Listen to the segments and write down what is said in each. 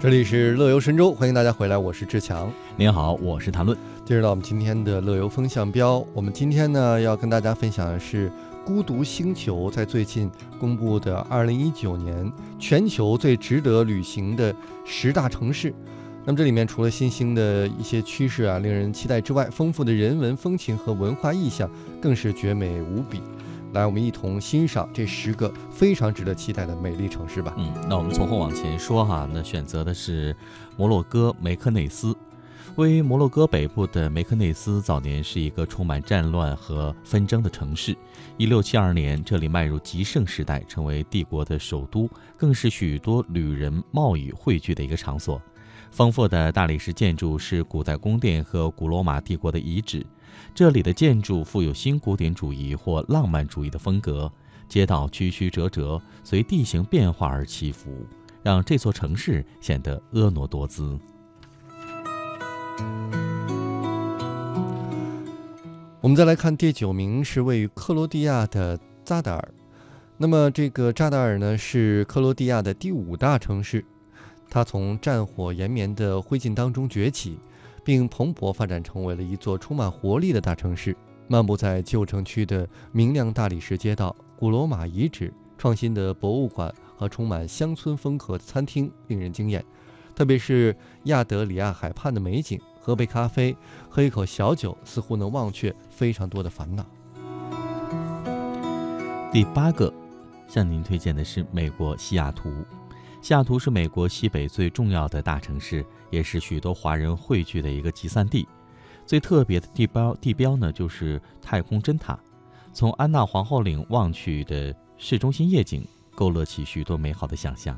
这里是乐游神州，欢迎大家回来，我是志强。您好，我是谭论。进入到我们今天的乐游风向标，我们今天呢要跟大家分享的是孤独星球在最近公布的二零一九年全球最值得旅行的十大城市。那么这里面除了新兴的一些趋势啊，令人期待之外，丰富的人文风情和文化意象更是绝美无比。来，我们一同欣赏这十个非常值得期待的美丽城市吧。嗯，那我们从后往前说哈，那选择的是摩洛哥梅克内斯。位于摩洛哥北部的梅克内斯，早年是一个充满战乱和纷争的城市。一六七二年，这里迈入极盛时代，成为帝国的首都，更是许多旅人贸易汇聚的一个场所。丰富的大理石建筑是古代宫殿和古罗马帝国的遗址。这里的建筑富有新古典主义或浪漫主义的风格，街道曲曲折折，随地形变化而起伏，让这座城市显得婀娜多姿。我们再来看第九名，是位于克罗地亚的扎达尔。那么这个扎达尔呢，是克罗地亚的第五大城市，它从战火延绵的灰烬当中崛起。并蓬勃发展成为了一座充满活力的大城市。漫步在旧城区的明亮大理石街道、古罗马遗址、创新的博物馆和充满乡村风格的餐厅令人惊艳。特别是亚德里亚海畔的美景，喝杯咖啡，喝一口小酒，似乎能忘却非常多的烦恼。第八个，向您推荐的是美国西雅图。西雅图是美国西北最重要的大城市，也是许多华人汇聚的一个集散地。最特别的地标地标呢，就是太空针塔。从安娜皇后岭望去的市中心夜景，勾勒起许多美好的想象。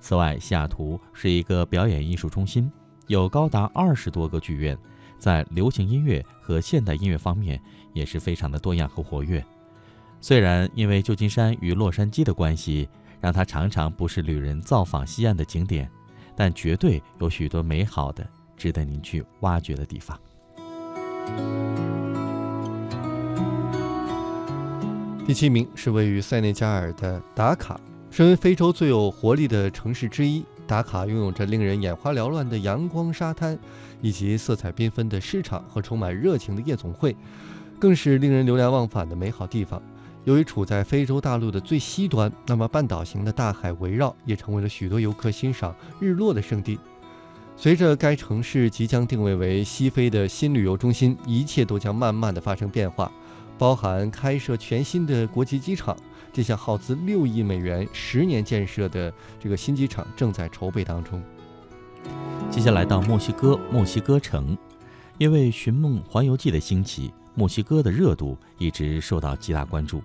此外，西雅图是一个表演艺术中心，有高达二十多个剧院，在流行音乐和现代音乐方面也是非常的多样和活跃。虽然因为旧金山与洛杉矶的关系，让它常常不是旅人造访西岸的景点，但绝对有许多美好的、值得您去挖掘的地方。第七名是位于塞内加尔的达卡，身为非洲最有活力的城市之一，达卡拥有着令人眼花缭乱的阳光沙滩，以及色彩缤纷的市场和充满热情的夜总会，更是令人流连忘返的美好地方。由于处在非洲大陆的最西端，那么半岛型的大海围绕，也成为了许多游客欣赏日落的圣地。随着该城市即将定位为西非的新旅游中心，一切都将慢慢的发生变化，包含开设全新的国际机场。这项耗资六亿美元、十年建设的这个新机场正在筹备当中。接下来到墨西哥，墨西哥城，因为《寻梦环游记》的兴起，墨西哥的热度一直受到极大关注。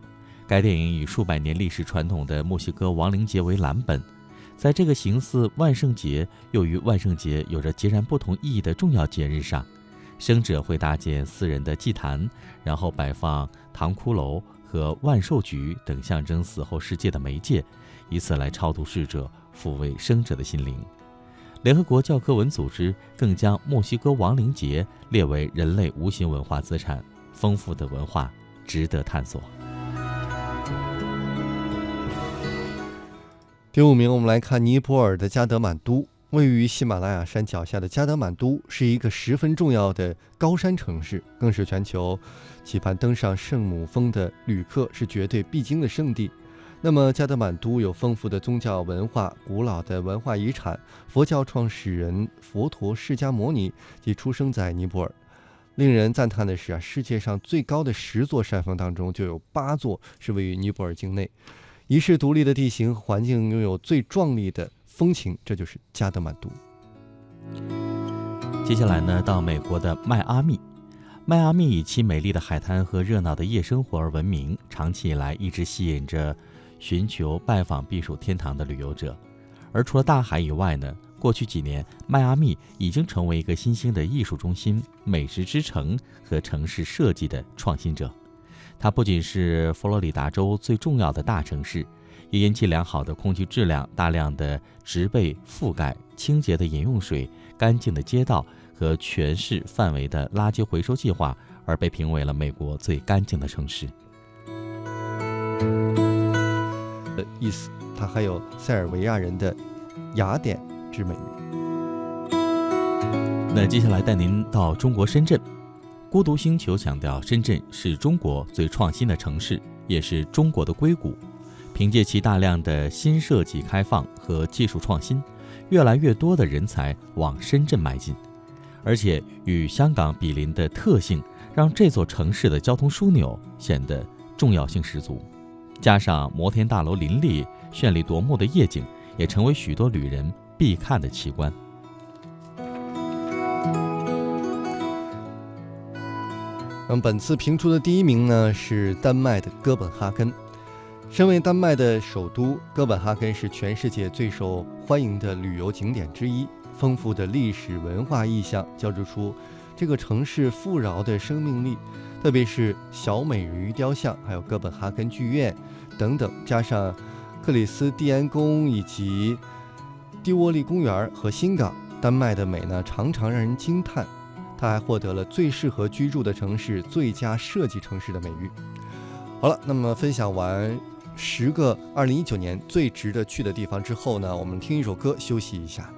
该电影以数百年历史传统的墨西哥亡灵节为蓝本，在这个形似万圣节又与万圣节有着截然不同意义的重要节日上，生者会搭建私人的祭坛，然后摆放糖骷髅和万寿菊等象征死后世界的媒介，以此来超度逝者，抚慰生者的心灵。联合国教科文组织更将墨西哥亡灵节列为人类无形文化资产，丰富的文化值得探索。第五名，我们来看尼泊尔的加德满都。位于喜马拉雅山脚下的加德满都是一个十分重要的高山城市，更是全球期盼登上圣母峰的旅客是绝对必经的圣地。那么，加德满都有丰富的宗教文化、古老的文化遗产。佛教创始人佛陀释迦牟尼即出生在尼泊尔。令人赞叹的是啊，世界上最高的十座山峰当中，就有八座是位于尼泊尔境内。遗世独立的地形环境，拥有最壮丽的风情，这就是加德满都。接下来呢，到美国的迈阿密。迈阿密以其美丽的海滩和热闹的夜生活而闻名，长期以来一直吸引着寻求拜访避暑天堂的旅游者。而除了大海以外呢，过去几年，迈阿密已经成为一个新兴的艺术中心、美食之城和城市设计的创新者。它不仅是佛罗里达州最重要的大城市，也因其良好的空气质量、大量的植被覆盖、清洁的饮用水、干净的街道和全市范围的垃圾回收计划，而被评为了美国最干净的城市。的意思，它还有塞尔维亚人的雅典之美。那接下来带您到中国深圳。孤独星球强调，深圳是中国最创新的城市，也是中国的硅谷。凭借其大量的新设计开放和技术创新，越来越多的人才往深圳迈进。而且与香港比邻的特性，让这座城市的交通枢纽显得重要性十足。加上摩天大楼林立、绚丽夺目的夜景，也成为许多旅人必看的奇观。那么本次评出的第一名呢是丹麦的哥本哈根。身为丹麦的首都，哥本哈根是全世界最受欢迎的旅游景点之一。丰富的历史文化意象交织出这个城市富饶的生命力，特别是小美人鱼雕像，还有哥本哈根剧院等等，加上克里斯蒂安宫以及蒂沃利公园和新港，丹麦的美呢常常让人惊叹。它还获得了最适合居住的城市、最佳设计城市的美誉。好了，那么分享完十个2019年最值得去的地方之后呢，我们听一首歌休息一下。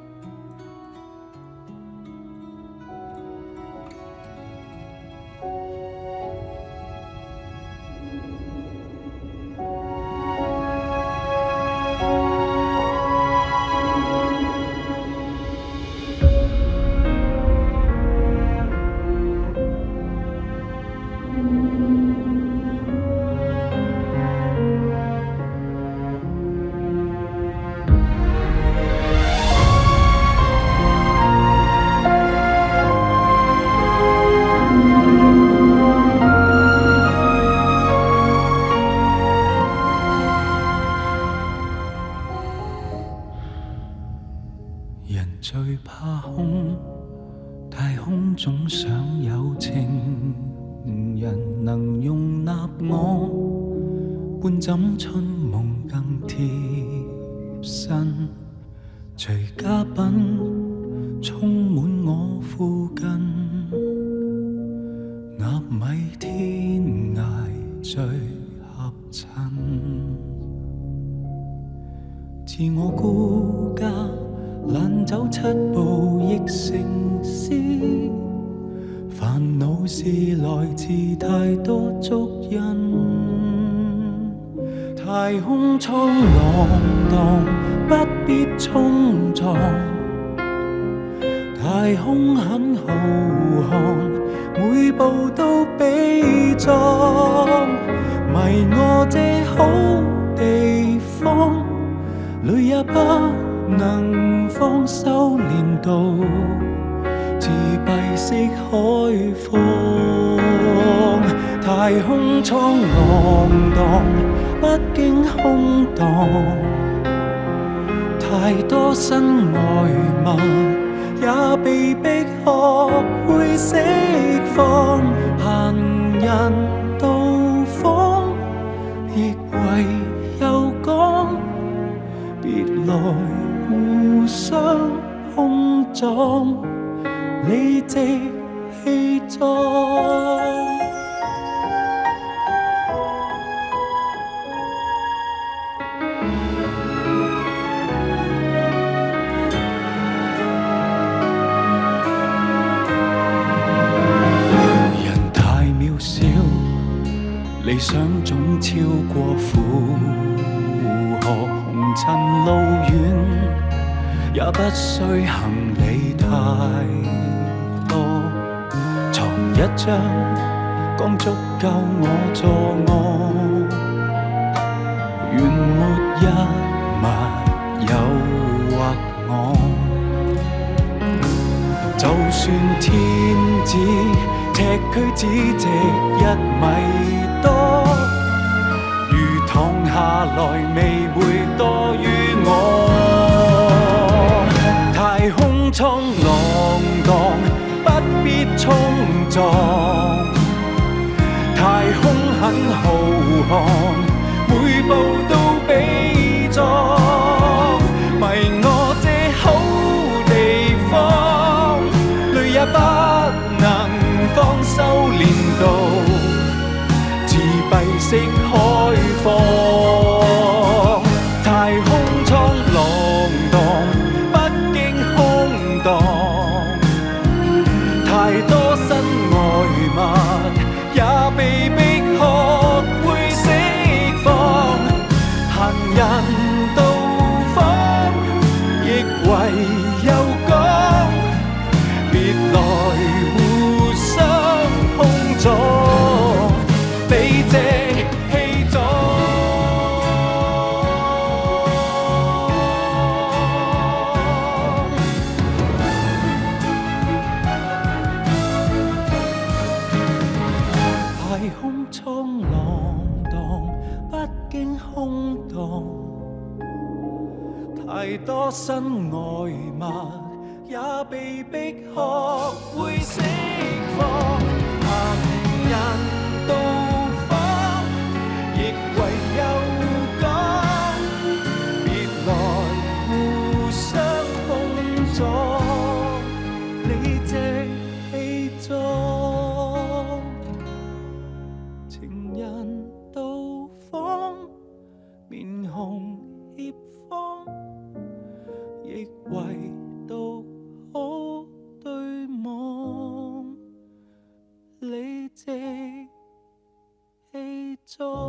最怕空太空，总想有情人能容纳我。半枕春梦更贴身，随嘉宾充满。太空舱浪荡，不必冲撞。太空很浩瀚，每步都悲壮。迷我这好地方，泪也不能放，修炼到自闭式开放。太空舱浪荡。不经空荡，太多新外物，也被迫学会释放。行人想总超过负荷，红尘路远，也不需行李太多。床一张，刚足够我坐卧，愿没一物诱惑我。就算天子尺躯只值一米。多下来，未会多于我。太空舱浪荡，不必冲撞。太空很浩瀚，每步都悲壮。迷我这好地方，泪也不能放，修炼到。闭式开放，多心爱物也被逼学会释放。怕人都 door.